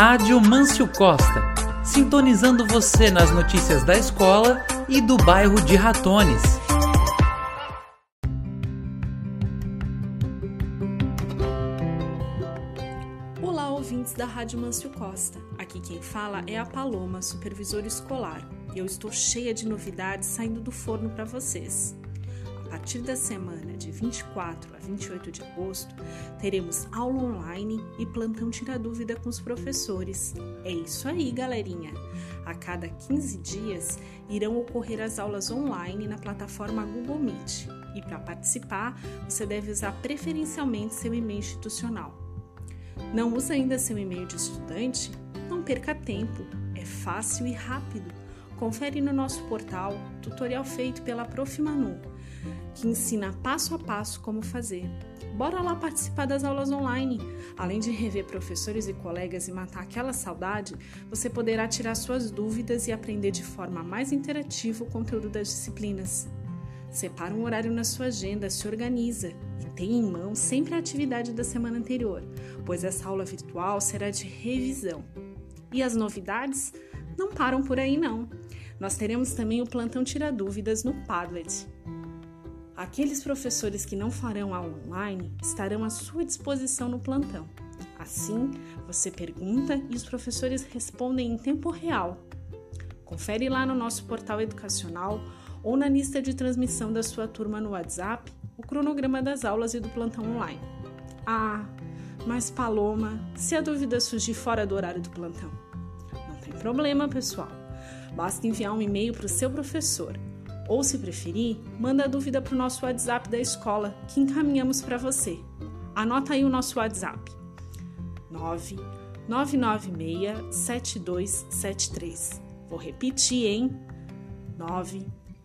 Rádio Mâncio Costa, sintonizando você nas notícias da escola e do bairro de Ratones. Olá, ouvintes da Rádio Mâncio Costa. Aqui quem fala é a Paloma, supervisora escolar. Eu estou cheia de novidades saindo do forno para vocês. A partir da semana de 24 a 28 de agosto, teremos aula online e plantão tira dúvida com os professores. É isso aí, galerinha! A cada 15 dias irão ocorrer as aulas online na plataforma Google Meet. E para participar, você deve usar preferencialmente seu e-mail institucional. Não usa ainda seu e-mail de estudante? Não perca tempo, é fácil e rápido. Confere no nosso portal tutorial feito pela Prof. Manu que ensina passo a passo como fazer. Bora lá participar das aulas online. Além de rever professores e colegas e matar aquela saudade, você poderá tirar suas dúvidas e aprender de forma mais interativa o conteúdo das disciplinas. Separa um horário na sua agenda, se organiza e tenha em mão sempre a atividade da semana anterior, pois essa aula virtual será de revisão. E as novidades não param por aí não. Nós teremos também o plantão Tira Dúvidas no Padlet. Aqueles professores que não farão aula online estarão à sua disposição no plantão. Assim, você pergunta e os professores respondem em tempo real. Confere lá no nosso portal educacional ou na lista de transmissão da sua turma no WhatsApp o cronograma das aulas e do plantão online. Ah, mas Paloma, se a dúvida surgir fora do horário do plantão? Problema, pessoal. Basta enviar um e-mail para o seu professor ou, se preferir, manda a dúvida para o nosso WhatsApp da escola que encaminhamos para você. Anota aí o nosso WhatsApp: 999967273. Vou repetir, hein?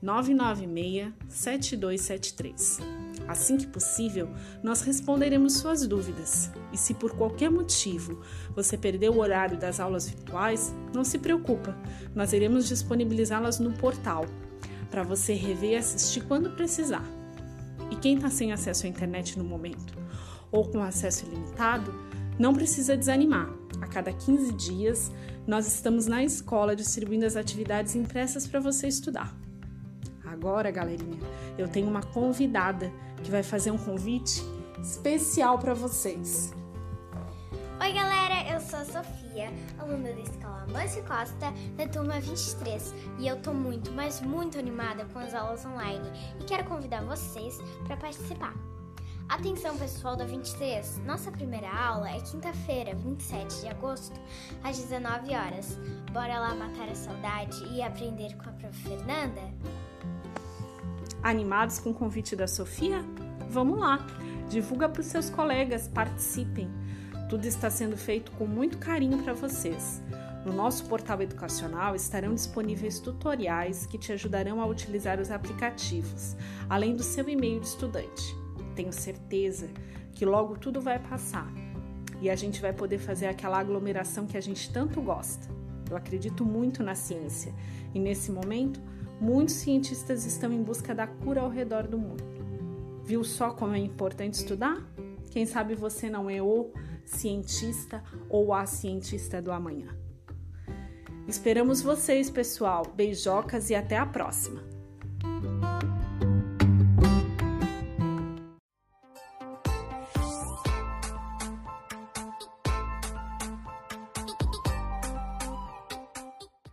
999967273. Assim que possível, nós responderemos suas dúvidas. E se por qualquer motivo você perdeu o horário das aulas virtuais, não se preocupa, nós iremos disponibilizá-las no portal para você rever e assistir quando precisar. E quem está sem acesso à internet no momento ou com acesso ilimitado, não precisa desanimar. A cada 15 dias, nós estamos na escola distribuindo as atividades impressas para você estudar. Agora, galerinha, eu tenho uma convidada que vai fazer um convite especial para vocês. Oi, galera, eu sou a Sofia, aluna da Escola Mâncio Costa, da turma 23, e eu tô muito, mas muito animada com as aulas online e quero convidar vocês para participar. Atenção, pessoal da 23, nossa primeira aula é quinta-feira, 27 de agosto, às 19 horas. Bora lá matar a saudade e aprender com a prof. Fernanda? Animados com o convite da Sofia? Vamos lá! Divulga para os seus colegas, participem. Tudo está sendo feito com muito carinho para vocês. No nosso portal educacional estarão disponíveis tutoriais que te ajudarão a utilizar os aplicativos, além do seu e-mail de estudante. Tenho certeza que logo tudo vai passar e a gente vai poder fazer aquela aglomeração que a gente tanto gosta. Eu acredito muito na ciência e nesse momento muitos cientistas estão em busca da cura ao redor do mundo. Viu só como é importante estudar? Quem sabe você não é o cientista ou a cientista do amanhã. Esperamos vocês, pessoal. Beijocas e até a próxima!